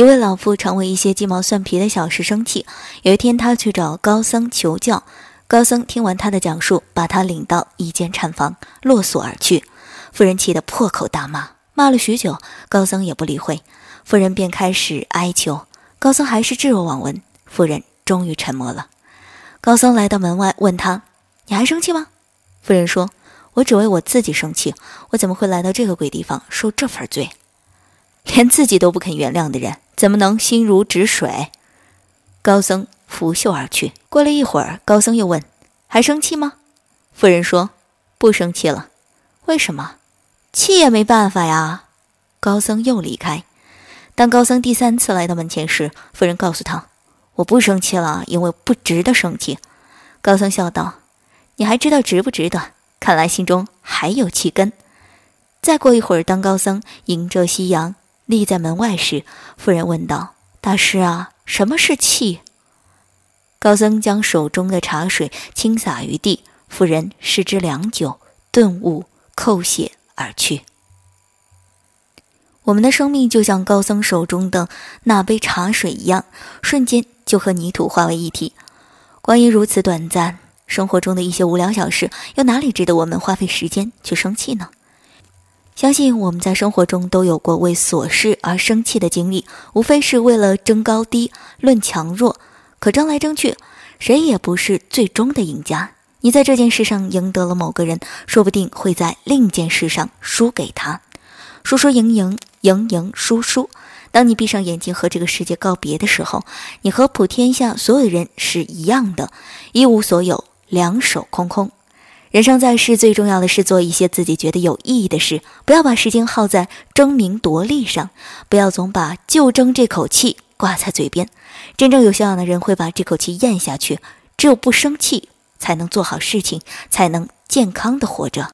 一位老妇常为一些鸡毛蒜皮的小事生气。有一天，他去找高僧求教，高僧听完他的讲述，把他领到一间禅房，落锁而去。妇人气得破口大骂，骂了许久，高僧也不理会。妇人便开始哀求，高僧还是置若罔闻。妇人终于沉默了。高僧来到门外，问他：“你还生气吗？”妇人说：“我只为我自己生气，我怎么会来到这个鬼地方受这份罪？连自己都不肯原谅的人，怎么能心如止水？”高僧拂袖而去。过了一会儿，高僧又问：“还生气吗？”夫人说：“不生气了。”为什么？气也没办法呀。高僧又离开。当高僧第三次来到门前时，夫人告诉他：“我不生气了，因为不值得生气。”高僧笑道：“你还知道值不值得？看来心中还有气根。”再过一会儿，当高僧迎着夕阳立在门外时，妇人问道：“大师啊，什么是气？”高僧将手中的茶水倾洒于地，妇人视之良久，顿悟。叩谢而去。我们的生命就像高僧手中的那杯茶水一样，瞬间就和泥土化为一体。关于如此短暂生活中的一些无聊小事，又哪里值得我们花费时间去生气呢？相信我们在生活中都有过为琐事而生气的经历，无非是为了争高低、论强弱。可争来争去，谁也不是最终的赢家。你在这件事上赢得了某个人，说不定会在另一件事上输给他。输输赢赢，赢赢输输。当你闭上眼睛和这个世界告别的时候，你和普天下所有人是一样的，一无所有，两手空空。人生在世，最重要的是做一些自己觉得有意义的事，不要把时间耗在争名夺利上，不要总把就争这口气挂在嘴边。真正有修养的人会把这口气咽下去，只有不生气。才能做好事情，才能健康的活着。